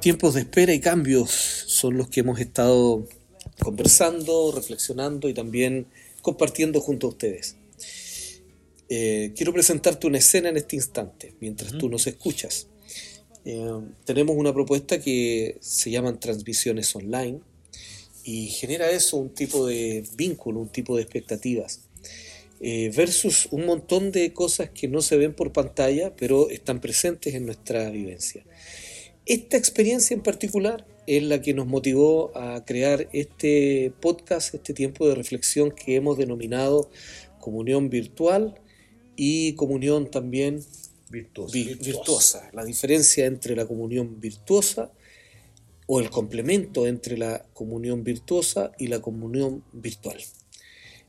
Tiempos de espera y cambios son los que hemos estado conversando, reflexionando y también compartiendo junto a ustedes. Eh, quiero presentarte una escena en este instante, mientras tú nos escuchas. Eh, tenemos una propuesta que se llaman transmisiones online y genera eso un tipo de vínculo, un tipo de expectativas. Eh, versus un montón de cosas que no se ven por pantalla, pero están presentes en nuestra vivencia. Esta experiencia en particular es la que nos motivó a crear este podcast, este tiempo de reflexión que hemos denominado comunión virtual y comunión también virtuosa. La diferencia entre la comunión virtuosa o el complemento entre la comunión virtuosa y la comunión virtual.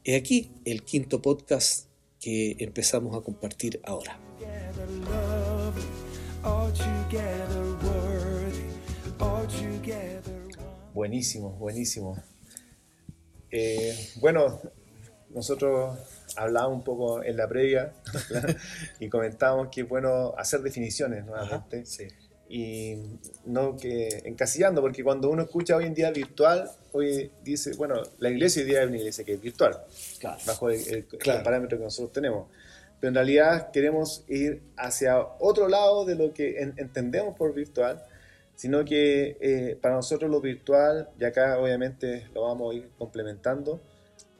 He aquí el quinto podcast que empezamos a compartir ahora. Buenísimo, buenísimo. Eh, bueno, nosotros hablábamos un poco en la previa y comentábamos que es bueno hacer definiciones nuevamente. sí y no que encasillando, porque cuando uno escucha hoy en día virtual, hoy dice, bueno, la iglesia hoy día es una iglesia que es virtual, bajo el, parámetro que nosotros tenemos. Pero en realidad queremos ir hacia otro lado de lo que entendemos por virtual, sino que eh, para nosotros lo virtual, y acá obviamente lo vamos a ir complementando,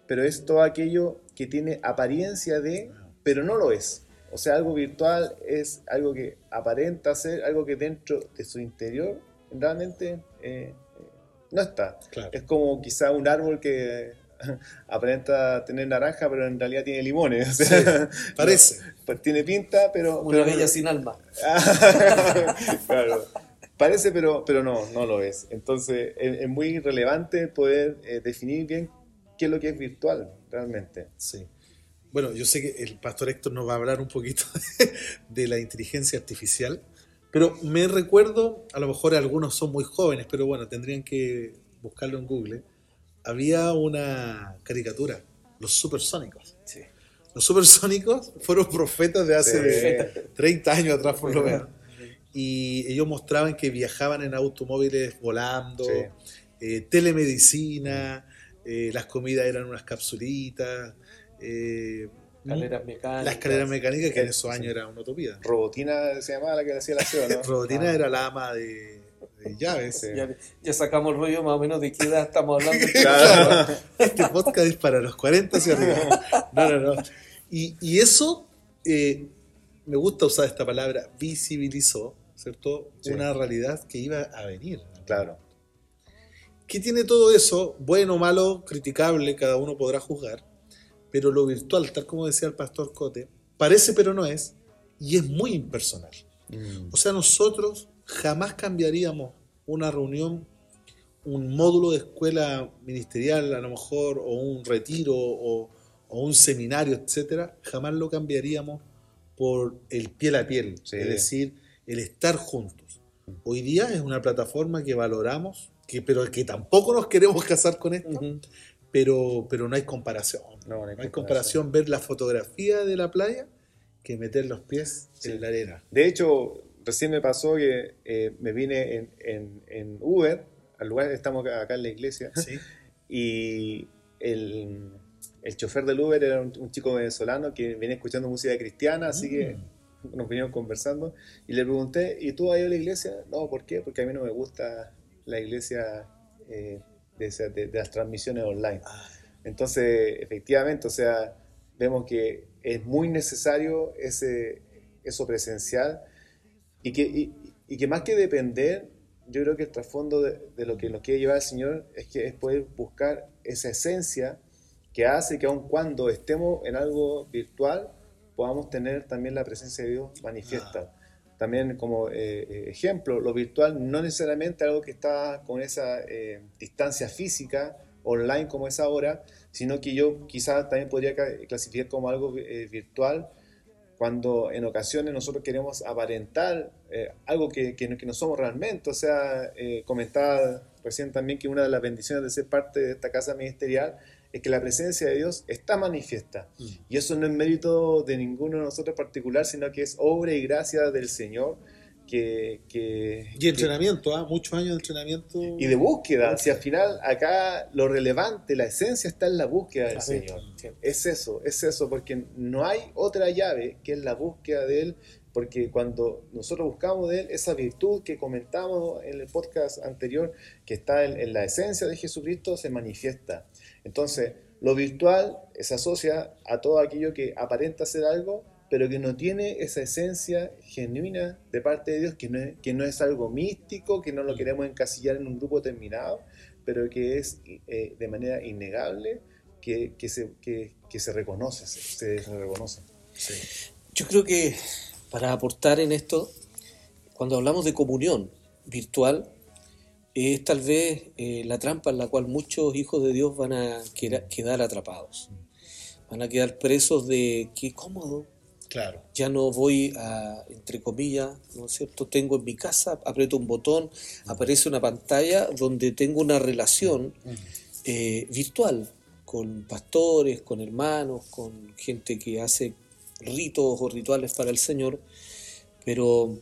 pero es todo aquello que tiene apariencia de, pero no lo es. O sea, algo virtual es algo que aparenta ser algo que dentro de su interior realmente eh, no está. Es como quizá un árbol que aparenta tener naranja, pero en realidad tiene limones. parece. pues tiene pinta, pero... Una bella sin alma. claro. Parece, pero, pero no, no lo es. Entonces, es, muy relevante poder eh, definir bien qué es lo que es virtual realmente. Sí. Bueno, yo sé que el pastor Héctor nos va a hablar un poquito de la inteligencia artificial, pero me recuerdo, a lo mejor algunos son muy jóvenes, pero bueno, tendrían que buscarlo en Google. Había una caricatura, los supersónicos. Sí. Los supersónicos fueron profetas de hace 30 años atrás, por lo menos. Y ellos mostraban que viajaban en automóviles volando, eh, telemedicina, eh, las comidas eran unas capsulitas, eh, mecánicas. La escalera mecánica, que en esos años era una utopía. Robotina se llamaba la que hacía la ¿no? Robotina ah. era la ama de, llaves. Ya, sacamos el rollo más o menos de qué edad estamos hablando. Este podcast es para los 40 hacia arriba. No, no, no. Y, y eso, eh, me gusta usar esta palabra, visibilizó, ¿cierto? Una realidad que iba a venir. Claro. ¿Qué tiene todo eso? Bueno, malo, criticable, cada uno podrá juzgar pero lo virtual, tal como decía el pastor Cote, parece pero no es, y es muy impersonal. Mm. O sea, nosotros jamás cambiaríamos una reunión, un módulo de escuela ministerial a lo mejor, o un retiro, o, un seminario, etcétera, jamás lo cambiaríamos por el piel a piel, es decir, el estar juntos. Hoy día es una plataforma que valoramos, que, pero que tampoco nos queremos casar con esto, pero, pero no hay comparación. No, hay, comparación. ver la fotografía de la playa que meter los pies en la arena. De hecho, recién me pasó que eh, me vine en, en, en, Uber, al lugar, estamos acá en la iglesia, y el, el, chofer del Uber era un, chico venezolano que viene escuchando música cristiana, así que mm. nos vinieron conversando, y le pregunté, ¿y tú has ido a la iglesia? No, ¿por qué? Porque a mí no me gusta la iglesia eh, de, las transmisiones online. Entonces, efectivamente, o sea, vemos que es muy necesario ese, eso presencial y que, y, que más que depender, yo creo que el trasfondo de, lo que nos quiere llevar el Señor es que es poder buscar esa esencia que hace que aun cuando estemos en algo virtual, podamos tener también la presencia de Dios manifiesta. También como eh, eh, ejemplo, lo virtual no necesariamente algo que está con esa eh, distancia física, online como es ahora, sino que yo quizás también podría clasificar como algo virtual cuando en ocasiones nosotros queremos aparentar algo que, que, no, somos realmente. O sea, comentaba recién también que una de las bendiciones de ser parte de esta casa ministerial es que la presencia de Dios está manifiesta. Mm. Y eso no es mérito de ninguno de nosotros en particular, sino que es obra y gracia del Señor que, y entrenamiento, ¿ah? muchos años de entrenamiento. Y de búsqueda. Si al final acá lo relevante, la esencia está en la búsqueda del Señor. Es eso, es eso, porque no hay otra llave que es la búsqueda de Él, porque cuando nosotros buscamos de Él, esa virtud que comentamos en el podcast anterior, que está en, la esencia de Jesucristo, se manifiesta. Entonces, lo virtual se asocia a todo aquello que aparenta ser algo, pero que no tiene esa esencia genuina de parte de Dios, que no es, que no es algo místico, que no lo mm. queremos encasillar en un grupo determinado, pero que es eh, de manera innegable que, se, que, se reconoce, se, reconoce. Yo creo que para aportar en esto, cuando hablamos de comunión virtual, es tal vez eh, la trampa en la cual muchos hijos de Dios van a quedar atrapados. Van a quedar presos de qué cómodo, Claro. Ya no voy a, entre comillas, ¿no es cierto? Tengo en mi casa, aprieto un botón, aparece una pantalla donde tengo una relación eh, virtual con pastores, con hermanos, con gente que hace ritos o rituales para el Señor, pero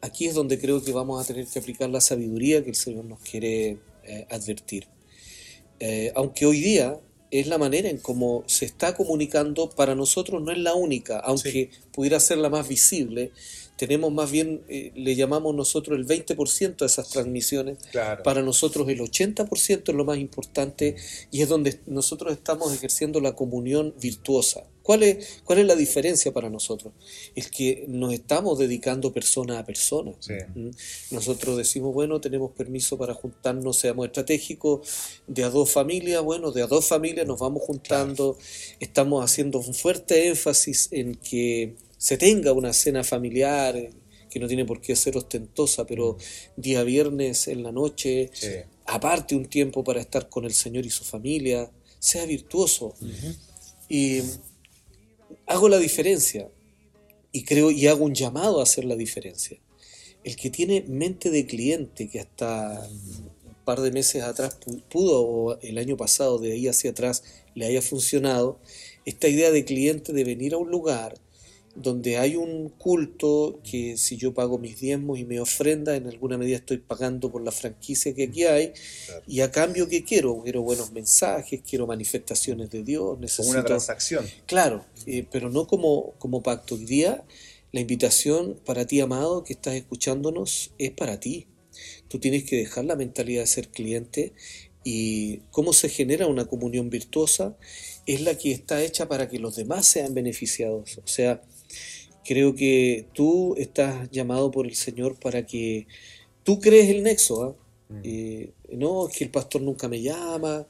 aquí es donde creo que vamos a tener que aplicar la sabiduría que el Señor nos quiere eh, advertir. Eh, aunque hoy día es la manera en cómo se está comunicando, para nosotros no es la única, aunque pudiera ser la más visible, tenemos más bien, eh, le llamamos nosotros el 20% de esas transmisiones, para nosotros el 80% es lo más importante y es donde nosotros estamos ejerciendo la comunión virtuosa. ¿Cuál es, ¿Cuál es la diferencia para nosotros? Es que nos estamos dedicando persona a persona. ¿Mm? Nosotros decimos, bueno, tenemos permiso para juntarnos, seamos estratégicos, de a dos familias, bueno, de a dos familias nos vamos juntando, estamos haciendo un fuerte énfasis en que se tenga una cena familiar que no tiene por qué ser ostentosa, pero mm. día viernes en la noche, aparte un tiempo para estar con el Señor y su familia, sea virtuoso. Y hago la diferencia y creo y hago un llamado a hacer la diferencia. El que tiene mente de cliente que hasta un par de meses atrás pudo o el año pasado de ahí hacia atrás le haya funcionado, esta idea de cliente de venir a un lugar donde hay un culto que si yo pago mis diezmos y me ofrenda, en alguna medida estoy pagando por la franquicia que aquí hay, y a cambio ¿qué quiero? Quiero buenos mensajes, quiero manifestaciones de Dios, necesito... Como una transacción. Claro, eh, pero no como, como pacto. Hoy día la invitación para ti, amado, que estás escuchándonos, es para ti. Tú tienes que dejar la mentalidad de ser cliente y cómo se genera una comunión virtuosa es la que está hecha para que los demás sean beneficiados. O sea, Creo que tú estás llamado por el Señor para que tú crees el nexo. ¿ah? Mm. Eh, no, que el pastor nunca me llama,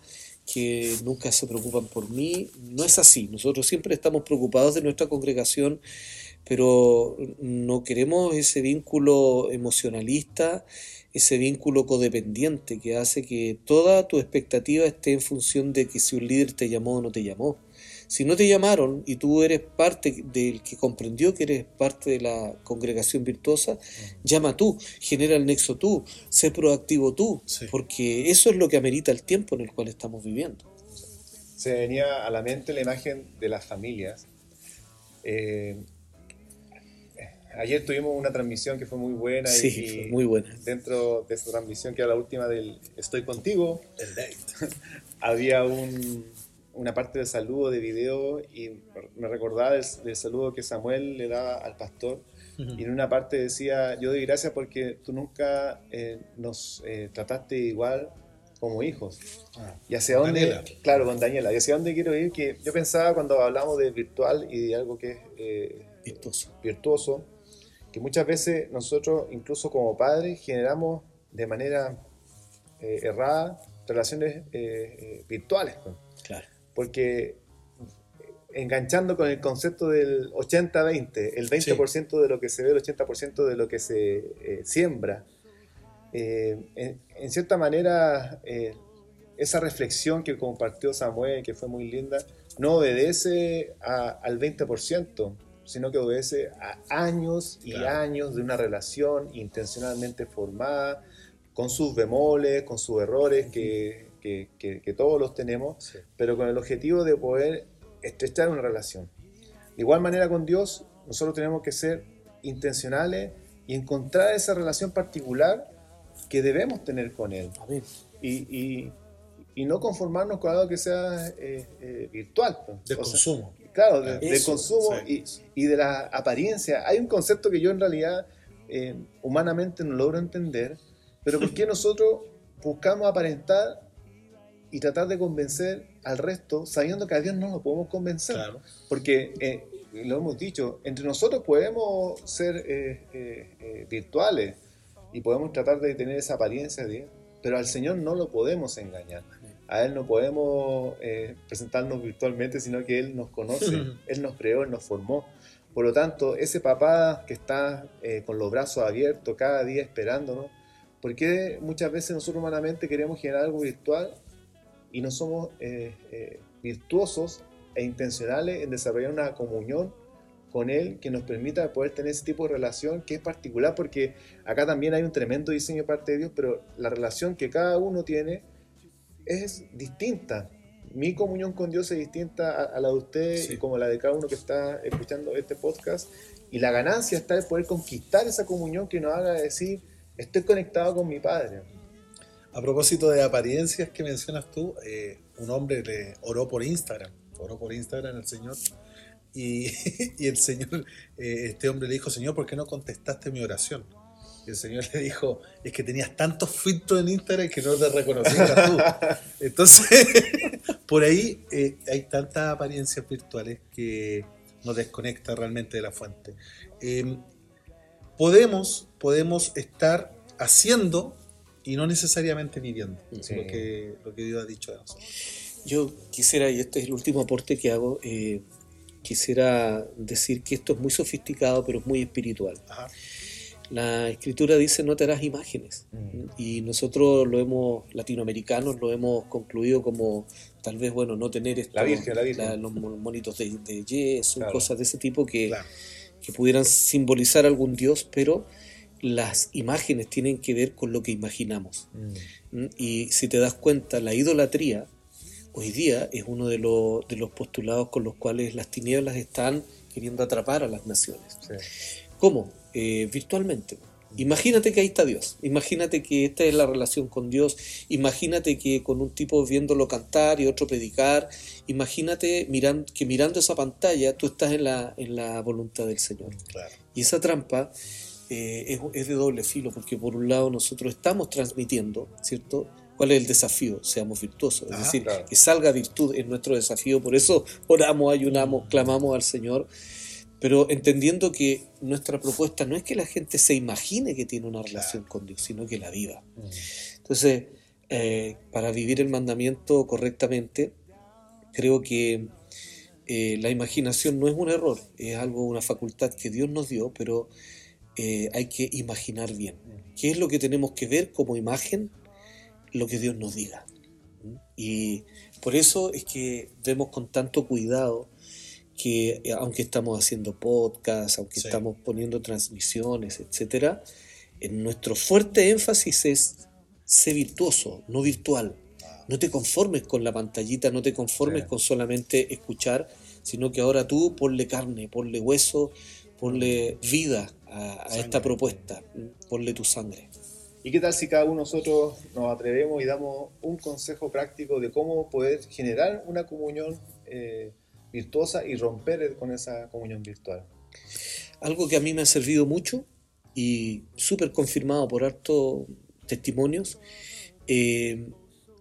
que nunca se preocupan por mí. No es así. Nosotros siempre estamos preocupados de nuestra congregación, pero no queremos ese vínculo emocionalista, ese vínculo codependiente que hace que toda tu expectativa esté en función de que si un líder te llamó o no te llamó. Si no te llamaron y tú eres parte del que comprendió que eres parte de la congregación virtuosa, llama tú, genera el nexo tú, sé proactivo tú, porque eso es lo que amerita el tiempo en el cual estamos viviendo. Se venía a la mente la imagen de las familias. Eh, ayer tuvimos una transmisión que fue muy buena. Sí, muy buena. Dentro de esa transmisión, que era la última del Estoy contigo, había un, una parte del saludo de video y me recordaba del, saludo que Samuel le daba al pastor. Y en una parte decía, yo doy gracias porque tú nunca eh, nos eh, trataste igual como hijos. Ah, y hacia dónde, claro, con Daniela, y hacia dónde quiero ir, que yo pensaba cuando hablamos de virtual y de algo que es eh, virtuoso. virtuoso, que muchas veces nosotros, incluso como padres, generamos de manera errada relaciones virtuales. Pues. Porque enganchando con el concepto del 80-20, el 20% de lo que se ve, el 80% de lo que se eh, siembra, eh, en, cierta manera eh, esa reflexión que compartió Samuel, que fue muy linda, no obedece al 20%, sino que obedece a años y años de una relación intencionalmente formada, con sus bemoles, con sus errores que que, todos los tenemos, pero con el objetivo de poder estrechar una relación. De igual manera con Dios, nosotros tenemos que ser intencionales y encontrar esa relación particular que debemos tener con Él. Amén. Y, y- y no conformarnos con algo que sea eh, eh, virtual. pues. De O sea, consumo. Claro, de, de consumo sí. y, y de la apariencia. Hay un concepto que yo en realidad eh, humanamente no logro entender, pero ¿por qué nosotros buscamos aparentar y tratar de convencer al resto sabiendo que a Dios no lo podemos convencer? Claro. Porque, eh, lo hemos dicho, entre nosotros podemos ser eh, eh, eh, virtuales y podemos tratar de tener esa apariencia de Dios, pero al Señor no lo podemos engañar. A Él no podemos eh, presentarnos virtualmente, sino que Él nos conoce, Él nos creó, Él nos formó. Por lo tanto, ese papá que está eh, con los brazos abiertos cada día esperándonos, ¿por qué muchas veces nosotros humanamente queremos generar algo virtual y no somos eh, eh, virtuosos e intencionales en desarrollar una comunión con Él que nos permita poder tener ese tipo de relación que es particular porque acá también hay un tremendo diseño de parte de Dios, pero la relación que cada uno tiene es distinta. Mi comunión con Dios es distinta a, a la de usted Sí. y como la de cada uno que está escuchando este podcast. Y la ganancia está en poder conquistar esa comunión que nos haga decir, estoy conectado con mi Padre. A propósito de apariencias que mencionas tú, eh, un hombre le oró por Instagram, oró por Instagram al Señor y, y el Señor, eh, este hombre le dijo, Señor, ¿por qué no contestaste mi oración? Y el Señor le dijo, es que tenías tantos filtros en Instagram que no te reconocías tú. Entonces, por ahí eh, hay tantas apariencias virtuales que nos desconecta realmente de la fuente. Eh, podemos, podemos estar haciendo y no necesariamente viviendo. Sí. Lo, que, lo que Dios ha dicho de nosotros. Yo quisiera, y este es el último aporte que hago, eh, quisiera decir que esto es muy sofisticado, pero es muy espiritual. Ajá. La escritura dice no te harás imágenes. Mm. Y nosotros lo hemos, latinoamericanos, lo hemos concluido como tal vez, bueno, no tener esto, La Virgen, la Virgen. los mo- monitos de, de yeso, Claro. cosas de ese tipo que, Claro. que pudieran simbolizar algún dios, pero las imágenes tienen que ver con lo que imaginamos. ¿Mm? Y si te das cuenta, la idolatría hoy día es uno de, los- de los postulados con los cuales las tinieblas están queriendo atrapar a las naciones. Sí. ¿Cómo? Eh, virtualmente. Imagínate que ahí está Dios. Imagínate que esta es la relación con Dios. Imagínate que con un tipo viéndolo cantar y otro predicar. Imagínate miran- que mirando esa pantalla tú estás en la, en la voluntad del Señor. Claro. Y esa trampa eh, es, es de doble filo, porque por un lado nosotros estamos transmitiendo, ¿cierto? ¿Cuál es el desafío? Seamos virtuosos. Es decir, claro. que salga virtud en nuestro desafío. Por eso oramos, ayunamos, clamamos al Señor. Pero entendiendo que nuestra propuesta no es que la gente se imagine que tiene una relación con Dios, sino que la viva. Entonces, eh, para vivir el mandamiento correctamente, creo que eh, la imaginación no es un error, es algo, una facultad que Dios nos dio, pero eh, hay que imaginar bien. ¿Qué es lo que tenemos que ver como imagen? Lo que Dios nos diga. ¿Mm? Y por eso es que vemos con tanto cuidado que eh, aunque estamos haciendo podcasts, aunque Sí. estamos poniendo transmisiones, etcétera, en nuestro fuerte énfasis es sé virtuoso, no virtual. No te conformes con la pantallita, no te conformes Sí. con solamente escuchar, sino que ahora tú ponle carne, ponle hueso, ponle vida a, a esta propuesta, ponle tu sangre. ¿Y qué tal si cada uno de nosotros nos atrevemos y damos un consejo práctico de cómo poder generar una comunión eh, virtuosa y romper con esa comunión virtual? Algo que a mí me ha servido mucho y súper confirmado por hartos testimonios, eh,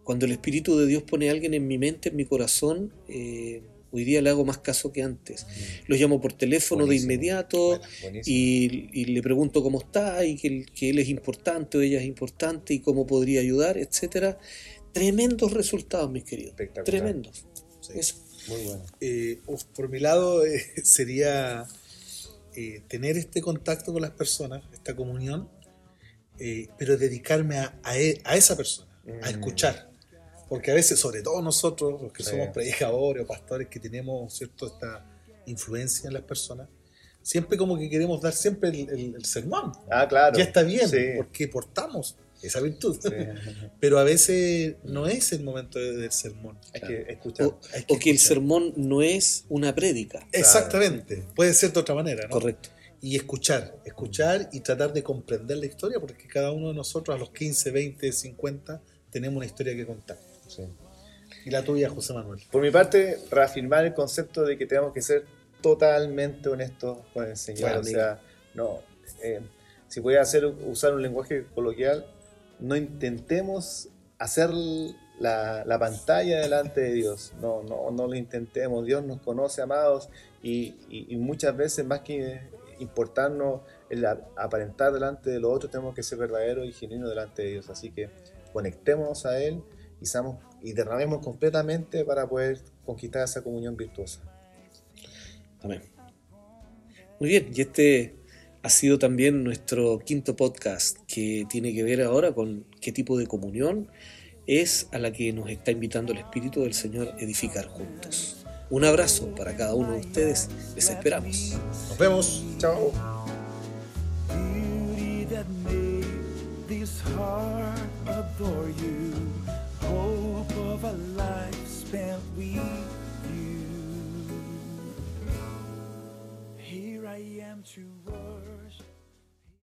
cuando el Espíritu de Dios pone a alguien en mi mente, en mi corazón, eh, hoy día le hago más caso que antes. Lo llamo por teléfono Buenísimo. de inmediato Buena, y, y le pregunto cómo está y que, él- que él es importante o ella es importante y cómo podría ayudar, etcétera. Tremendos resultados, mis queridos. Tremendos. Sí. Eso. Muy bueno. Eh, por mi lado eh, sería eh, tener este contacto con las personas, esta comunión, eh, pero dedicarme a, a e- a esa persona, a Mm. escuchar. Porque a veces, sobre todo nosotros, los que Sí. somos predicadores o pastores que tenemos cierto esta influencia en las personas, siempre como que queremos dar siempre el, el- el sermón. Ah, claro. Ya está bien, Sí. porque portamos esa virtud. Sí. Pero a veces no es el momento de- del sermón. Hay que escuchar. O, Hay que o que el sermón no es una prédica. Exactamente. Puede ser de otra manera, ¿no? Correcto. y escuchar, escuchar y tratar de comprender la historia, porque cada uno de nosotros a los 15, 20, 50 tenemos una historia que contar. Y la tuya, José Manuel. Por mi parte, reafirmar el concepto de que tenemos que ser totalmente honestos con el Señor. o sea, no, eh, si voy a hacer, usar un lenguaje coloquial, no intentemos hacer la, la, pantalla delante de Dios. No, no, no lo intentemos. Dios nos conoce, amados, y, y, muchas veces más que importarnos el aparentar delante de los otros, tenemos que ser verdaderos y genuinos delante de Dios. Así que conectémonos a Él y, seamos, y derramemos completamente para poder conquistar esa comunión virtuosa. Amén. Muy bien, y este ha sido también nuestro quinto podcast que tiene que ver ahora con qué tipo de comunión es a la que nos está invitando el Espíritu del Señor edificar juntos. Un abrazo para cada uno de ustedes, les esperamos. Nos vemos, chao. of a life spent with you. Here I am to